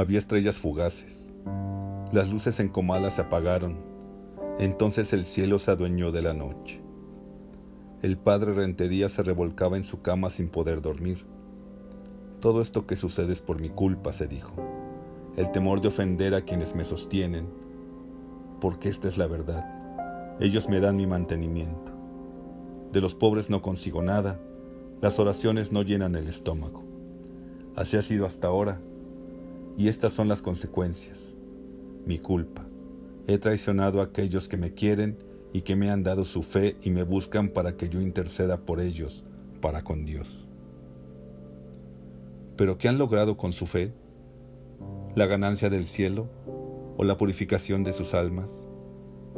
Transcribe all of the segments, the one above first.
Había estrellas fugaces. Las luces en Comala se apagaron. Entonces el cielo se adueñó de la noche. El padre Rentería se revolcaba en su cama sin poder dormir. Todo esto que sucede es por mi culpa, se dijo. El temor de ofender a quienes me sostienen, porque esta es la verdad. Ellos me dan mi mantenimiento. De los pobres no consigo nada, las oraciones no llenan el estómago. Así ha sido hasta ahora, y estas son las consecuencias. Mi culpa. He traicionado a aquellos que me quieren y que me han dado su fe y me buscan para que yo interceda por ellos, para con Dios. ¿Pero qué han logrado con su fe? ¿La ganancia del cielo o la purificación de sus almas?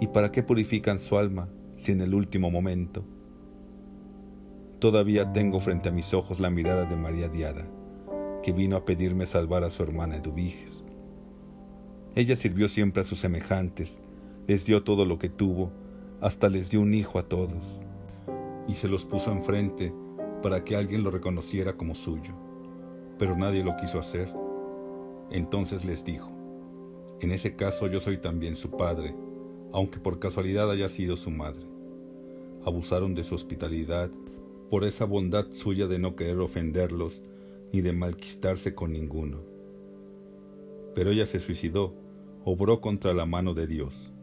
¿Y para qué purifican su alma si en el último momento? Todavía tengo frente a mis ojos la mirada de María Diada que vino a pedirme salvar a su hermana Eduviges. Ella sirvió siempre a sus semejantes, les dio todo lo que tuvo, hasta les dio un hijo a todos, y se los puso enfrente para que alguien lo reconociera como suyo. Pero nadie lo quiso hacer. Entonces les dijo, en ese caso yo soy también su padre, aunque por casualidad haya sido su madre. Abusaron de su hospitalidad, por esa bondad suya de no querer ofenderlos ni de malquistarse con ninguno. Pero ella se suicidó, obró contra la mano de Dios.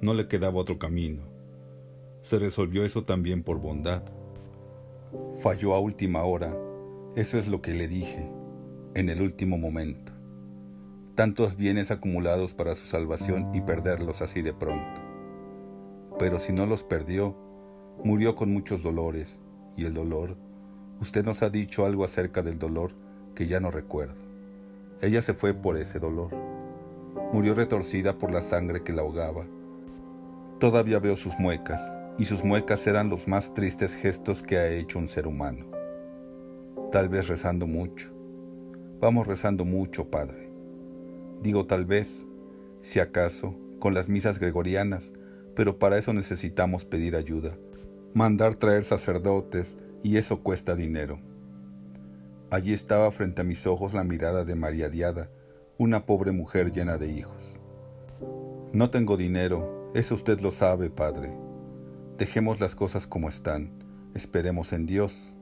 No le quedaba otro camino. Se resolvió eso también por bondad. Falló a última hora, eso es lo que le dije, en el último momento. Tantos bienes acumulados para su salvación y perderlos así de pronto. Pero si no los perdió, murió con muchos dolores, y el dolor Usted nos ha dicho algo acerca del dolor que ya no recuerdo. Ella se fue por ese dolor. Murió retorcida por la sangre que la ahogaba. Todavía veo sus muecas, y sus muecas eran los más tristes gestos que ha hecho un ser humano. Tal vez rezando mucho. Vamos rezando mucho, Padre. Digo tal vez, si acaso, con las misas gregorianas, pero para eso necesitamos pedir ayuda, mandar traer sacerdotes, y eso cuesta dinero. Allí estaba frente a mis ojos la mirada de María Diada, una pobre mujer llena de hijos. No tengo dinero, eso usted lo sabe, padre. Dejemos las cosas como están, esperemos en Dios.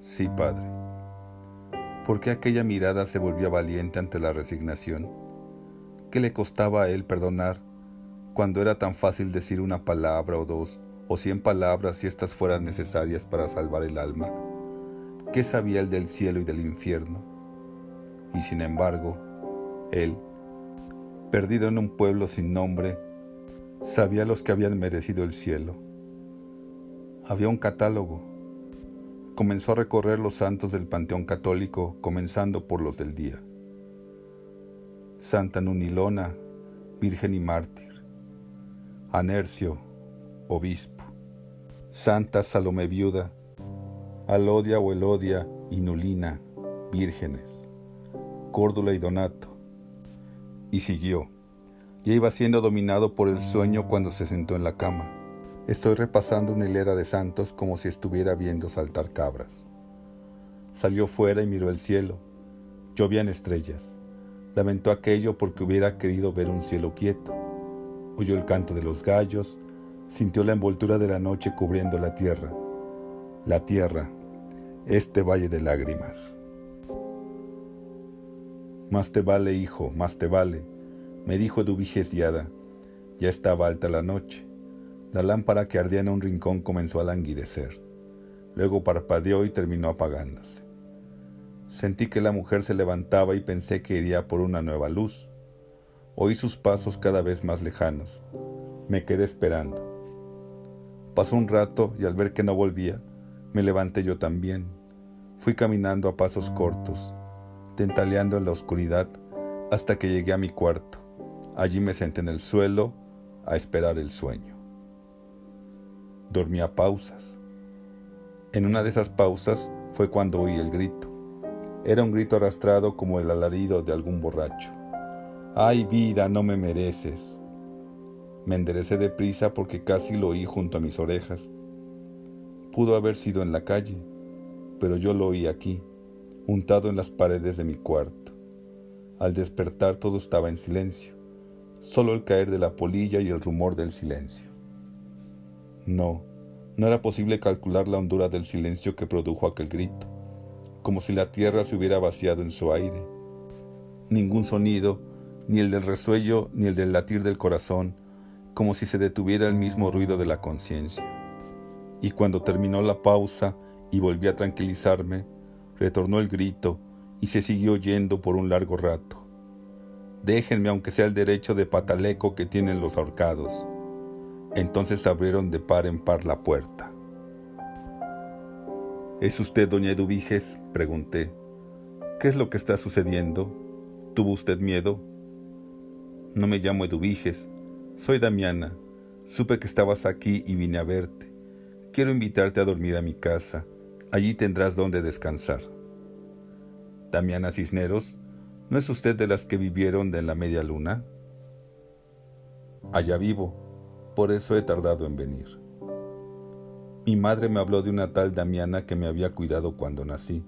Sí, padre. ¿Por qué aquella mirada se volvía valiente ante la resignación? ¿Qué le costaba a él perdonar cuando era tan fácil decir una palabra o dos o cien palabras si éstas fueran necesarias para salvar el alma? ¿Qué sabía él del cielo y del infierno? Y sin embargo, él, perdido en un pueblo sin nombre, sabía los que habían merecido el cielo. Había un catálogo. Comenzó a recorrer los santos del Panteón Católico, comenzando por los del día. Santa Nunilona, Virgen y Mártir. Anercio, Obispo. Santa Salomé Viuda, Alodia o Elodia y Nulina, vírgenes, Córdula y Donato. Y siguió. Ya iba siendo dominado por el sueño cuando se sentó en la cama. Estoy repasando una hilera de santos como si estuviera viendo saltar cabras. Salió fuera y miró el cielo. Llovían estrellas. Lamentó aquello porque hubiera querido ver un cielo quieto. Oyó el canto de los gallos, sintió la envoltura de la noche cubriendo la tierra. La tierra, este valle de lágrimas. Más te vale, hijo, más te vale, me dijo Dubiges Diada. Ya estaba alta la noche. La lámpara que ardía en un rincón comenzó a languidecer. Luego parpadeó y terminó apagándose. Sentí que la mujer se levantaba y pensé que iría por una nueva luz. Oí sus pasos cada vez más lejanos. Me quedé esperando. Pasó un rato y al ver que no volvía, me levanté yo también. Fui caminando a pasos cortos, tentaleando en la oscuridad hasta que llegué a mi cuarto. Allí me senté en el suelo a esperar el sueño. Dormí a pausas. En una de esas pausas fue cuando oí el grito. Era un grito arrastrado como el alarido de algún borracho. ¡Ay vida, no me mereces! Me enderecé deprisa porque casi lo oí junto a mis orejas. Pudo haber sido en la calle, pero yo lo oí aquí, untado en las paredes de mi cuarto. Al despertar todo estaba en silencio, solo el caer de la polilla y el rumor del silencio. No, no era posible calcular la hondura del silencio que produjo aquel grito, como si la tierra se hubiera vaciado en su aire. Ningún sonido, ni el del resuello ni el del latir del corazón, como si se detuviera el mismo ruido de la conciencia. Y cuando terminó la pausa y volví a tranquilizarme, retornó el grito y se siguió oyendo por un largo rato. Déjenme aunque sea el derecho de pataleco que tienen los ahorcados. Entonces abrieron de par en par la puerta. ¿Es usted doña Eduviges? pregunté. ¿Qué es lo que está sucediendo? ¿Tuvo usted miedo? No me llamo Eduviges, soy Damiana. Supe que estabas aquí y vine a verte. Quiero invitarte a dormir a mi casa. Allí tendrás donde descansar. Damiana Cisneros, ¿no es usted de las que vivieron de la media luna? Allá vivo, por eso he tardado en venir. Mi madre me habló de una tal Damiana que me había cuidado cuando nací.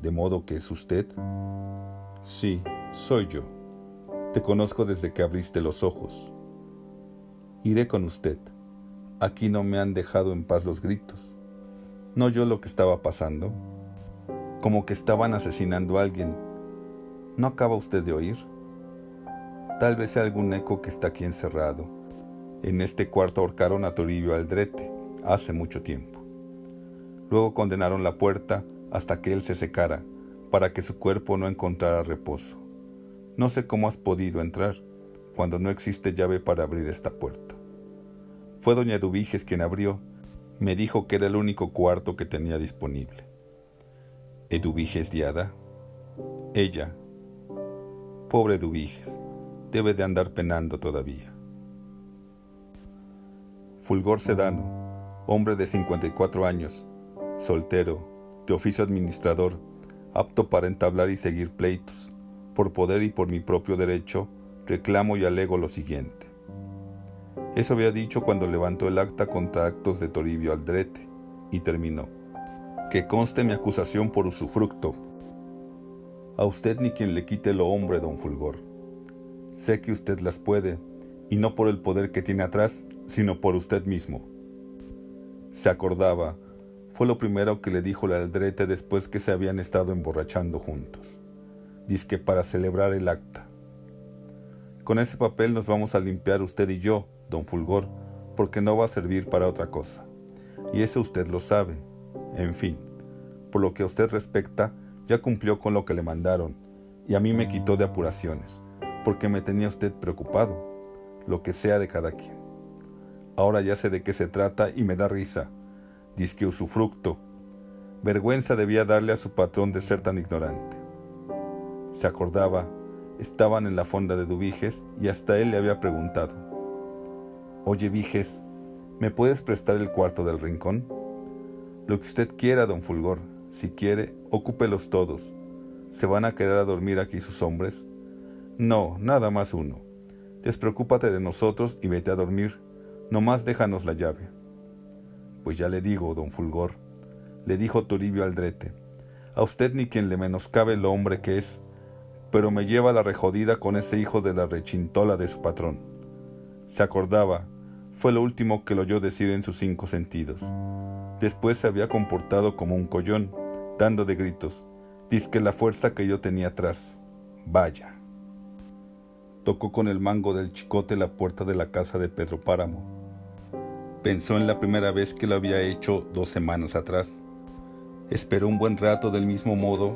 ¿De modo que es usted? Sí, soy yo. Te conozco desde que abriste los ojos. Iré con usted. Aquí no me han dejado en paz los gritos. ¿No yo lo que estaba pasando? Como que estaban asesinando a alguien. ¿No acaba usted de oír? Tal vez sea algún eco que está aquí encerrado. En este cuarto ahorcaron a Toribio Aldrete, hace mucho tiempo. Luego condenaron la puerta hasta que él se secara, para que su cuerpo no encontrara reposo. No sé cómo has podido entrar, cuando no existe llave para abrir esta puerta. Fue doña Eduviges quien abrió. Me dijo que era el único cuarto que tenía disponible. ¿Eduviges Diada? Ella. Pobre Eduviges. Debe de andar penando todavía. Fulgor Sedano, hombre de 54 años, soltero, de oficio administrador, apto para entablar y seguir pleitos. Por poder y por mi propio derecho, reclamo y alego lo siguiente. Eso había dicho cuando levantó el acta contra actos de Toribio Aldrete y terminó. Que conste mi acusación por usufructo. A usted ni quien le quite lo hombre, don Fulgor. Sé que usted las puede, y no por el poder que tiene atrás, sino por usted mismo. Se acordaba, fue lo primero que le dijo la Aldrete después que se habían estado emborrachando juntos. que para celebrar el acta. Con ese papel nos vamos a limpiar usted y yo, don Fulgor, porque no va a servir para otra cosa. Y eso usted lo sabe. En fin, por lo que a usted respecta, ya cumplió con lo que le mandaron, y a mí me quitó de apuraciones, porque me tenía usted preocupado, lo que sea de cada quien. Ahora ya sé de qué se trata y me da risa. Disque usufructo. Vergüenza debía darle a su patrón de ser tan ignorante. Se acordaba, estaban en la fonda de Dubiges y hasta él le había preguntado. Oye, Viges, ¿me puedes prestar el cuarto del rincón? Lo que usted quiera, don Fulgor. Si quiere, ocúpelos todos. ¿Se van a quedar a dormir aquí sus hombres? No, nada más uno. Despreocúpate de nosotros y vete a dormir. Nomás déjanos la llave. Pues ya le digo, don Fulgor, le dijo Toribio Aldrete, a usted ni quien le menoscabe el hombre que es, pero me lleva la rejodida con ese hijo de la rechintola de su patrón. Se acordaba, fue lo último que lo oyó decir en sus cinco sentidos. Después se había comportado como un collón, dando de gritos. Disque la fuerza que yo tenía atrás. Vaya. Tocó con el mango del chicote la puerta de la casa de Pedro Páramo. Pensó en la primera vez que lo había hecho dos semanas atrás. Esperó un buen rato del mismo modo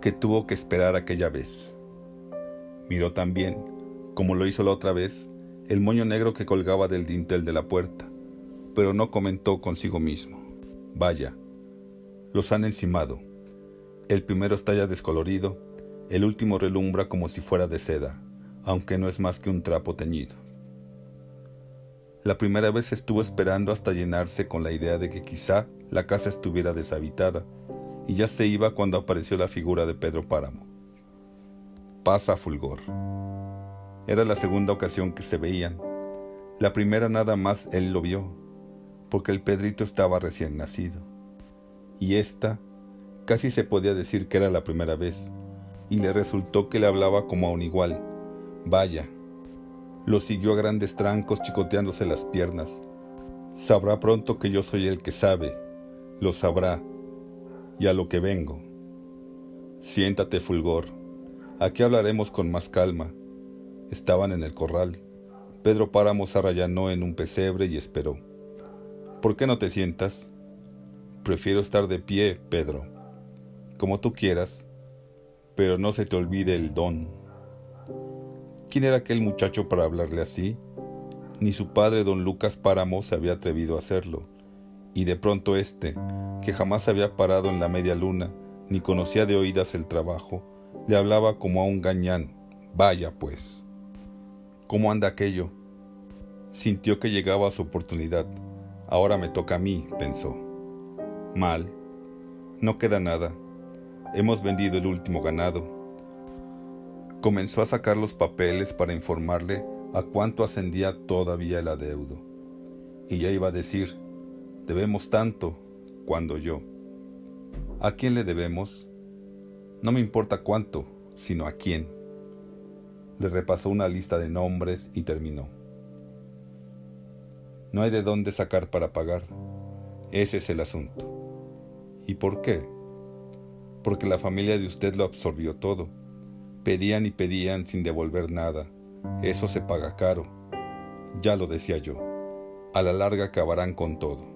que tuvo que esperar aquella vez. Miró también, como lo hizo la otra vez, el moño negro que colgaba del dintel de la puerta, pero no comentó consigo mismo. Vaya, los han encimado. El primero está ya descolorido, el último relumbra como si fuera de seda, aunque no es más que un trapo teñido. La primera vez estuvo esperando hasta llenarse con la idea de que quizá la casa estuviera deshabitada, y ya se iba cuando apareció la figura de Pedro Páramo. Pasa, Fulgor. Era la segunda ocasión que se veían. La primera nada más él lo vio. porque el Pedrito estaba recién nacido. Y esta casi se podía decir que era la primera vez, y le resultó que le hablaba como a un igual. Vaya. Lo siguió a grandes trancos chicoteándose las piernas. Sabrá pronto que yo soy el que sabe, lo sabrá, y a lo que vengo. Siéntate, Fulgor, aquí hablaremos con más calma. Estaban en el corral. Pedro Páramo se en un pesebre y esperó. ¿Por qué no te sientas? Prefiero estar de pie, Pedro. Como tú quieras, pero no se te olvide el don. ¿Quién era aquel muchacho para hablarle así? Ni su padre, don Lucas Páramo, se había atrevido a hacerlo. Y de pronto éste, que jamás había parado en la media luna, ni conocía de oídas el trabajo, le hablaba como a un gañán. Vaya, pues. ¿Cómo anda aquello? Sintió que llegaba su oportunidad. Ahora me toca a mí, pensó. Mal. No queda nada. Hemos vendido el último ganado. Comenzó a sacar los papeles para informarle a cuánto ascendía todavía el adeudo. Y ya iba a decir, debemos tanto, cuando yo. ¿A quién le debemos? No me importa cuánto, sino a quién. Le repasó una lista de nombres y terminó. No hay de dónde sacar para pagar. Ese es el asunto. ¿Y por qué? Porque la familia de usted lo absorbió todo. Pedían y pedían sin devolver nada. Eso se paga caro. Ya lo decía yo. A la larga acabarán con todo.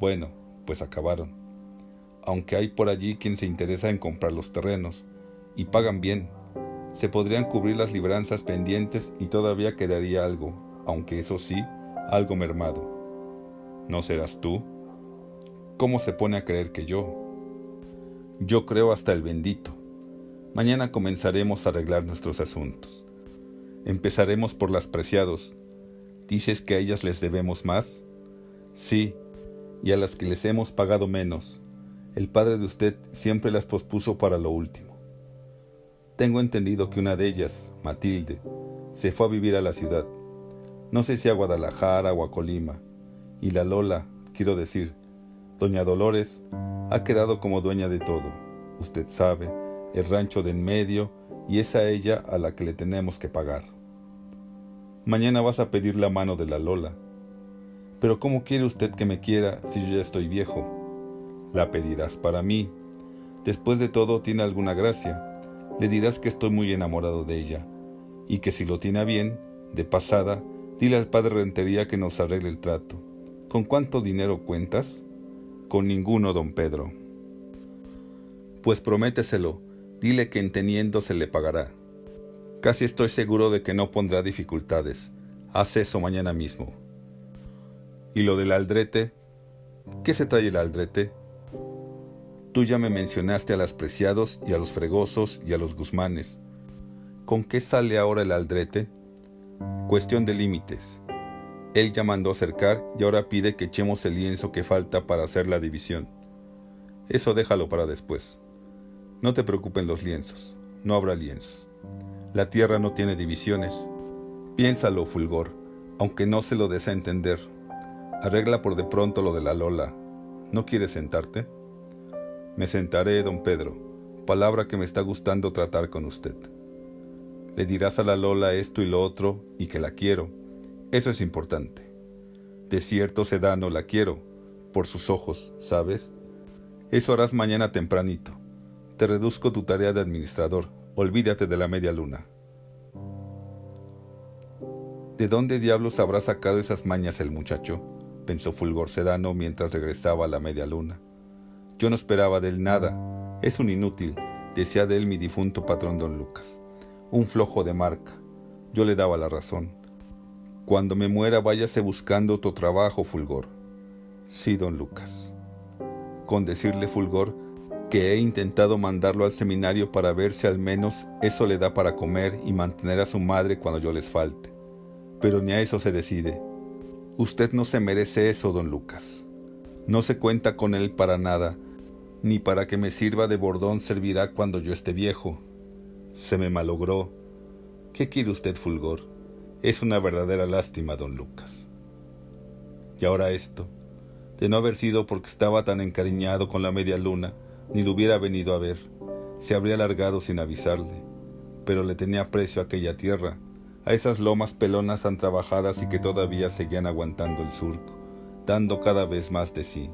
Bueno, pues acabaron. Aunque hay por allí quien se interesa en comprar los terrenos, y pagan bien, se podrían cubrir las libranzas pendientes y todavía quedaría algo, aunque eso sí, algo mermado. ¿No serás tú? ¿Cómo se pone a creer que yo? Yo creo hasta el bendito. Mañana comenzaremos a arreglar nuestros asuntos. Empezaremos por las preciados. ¿Dices que a ellas les debemos más? Sí, y a las que les hemos pagado menos. El padre de usted siempre las pospuso para lo último. Tengo entendido que una de ellas, Matilde, se fue a vivir a la ciudad. No sé si a Guadalajara o a Colima. Y la Lola, quiero decir, doña Dolores, ha quedado como dueña de todo. Usted sabe, el rancho de en medio, y es a ella a la que le tenemos que pagar. Mañana vas a pedir la mano de la Lola. Pero ¿cómo quiere usted que me quiera si yo ya estoy viejo? La pedirás para mí. Después de todo tiene alguna gracia le dirás que estoy muy enamorado de ella, y que si lo tiene bien, de pasada, dile al padre Rentería que nos arregle el trato. ¿Con cuánto dinero cuentas? Con ninguno, don Pedro. Pues prométeselo, dile que en teniendo se le pagará. Casi estoy seguro de que no pondrá dificultades. Haz eso mañana mismo. ¿Y lo del aldrete? ¿Qué se trae el aldrete? Tú ya me mencionaste a las Preciados y a los Fregosos y a los Guzmanes. ¿Con qué sale ahora el Aldrete? Cuestión de límites. Él ya mandó acercar y ahora pide que echemos el lienzo que falta para hacer la división. Eso déjalo para después. No te preocupen los lienzos, no habrá lienzos. La tierra no tiene divisiones. Piénsalo, Fulgor, aunque no se lo des a entender. Arregla por de pronto lo de la Lola. ¿No quieres sentarte? Me sentaré, don Pedro, palabra que me está gustando tratar con usted. Le dirás a la Lola esto y lo otro y que la quiero. Eso es importante. De cierto sedano la quiero, por sus ojos, ¿sabes? Eso harás mañana tempranito. Te reduzco tu tarea de administrador. Olvídate de la media luna. ¿De dónde diablos habrá sacado esas mañas el muchacho? pensó Fulgor Sedano mientras regresaba a la media luna. Yo no esperaba de él nada. Es un inútil, decía de él mi difunto patrón don Lucas. Un flojo de marca. Yo le daba la razón. Cuando me muera váyase buscando otro trabajo, Fulgor. Sí, don Lucas. Con decirle Fulgor que he intentado mandarlo al seminario para ver si al menos eso le da para comer y mantener a su madre cuando yo les falte. Pero ni a eso se decide. Usted no se merece eso, don Lucas. No se cuenta con él para nada, ni para que me sirva de bordón servirá cuando yo esté viejo. Se me malogró. ¿Qué quiere usted, Fulgor? Es una verdadera lástima, don Lucas. Y ahora esto. De no haber sido porque estaba tan encariñado con la media luna, ni lo hubiera venido a ver. Se habría largado sin avisarle. Pero le tenía aprecio a aquella tierra, a esas lomas pelonas tan trabajadas y que todavía seguían aguantando el surco, dando cada vez más de sí.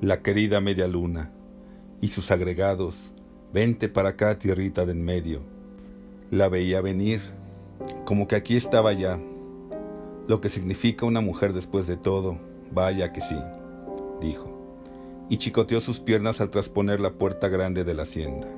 La querida media luna y sus agregados, vente para acá, tierrita de en medio. La veía venir, como que aquí estaba ya, lo que significa una mujer después de todo, vaya que sí, dijo, y chicoteó sus piernas al trasponer la puerta grande de la hacienda.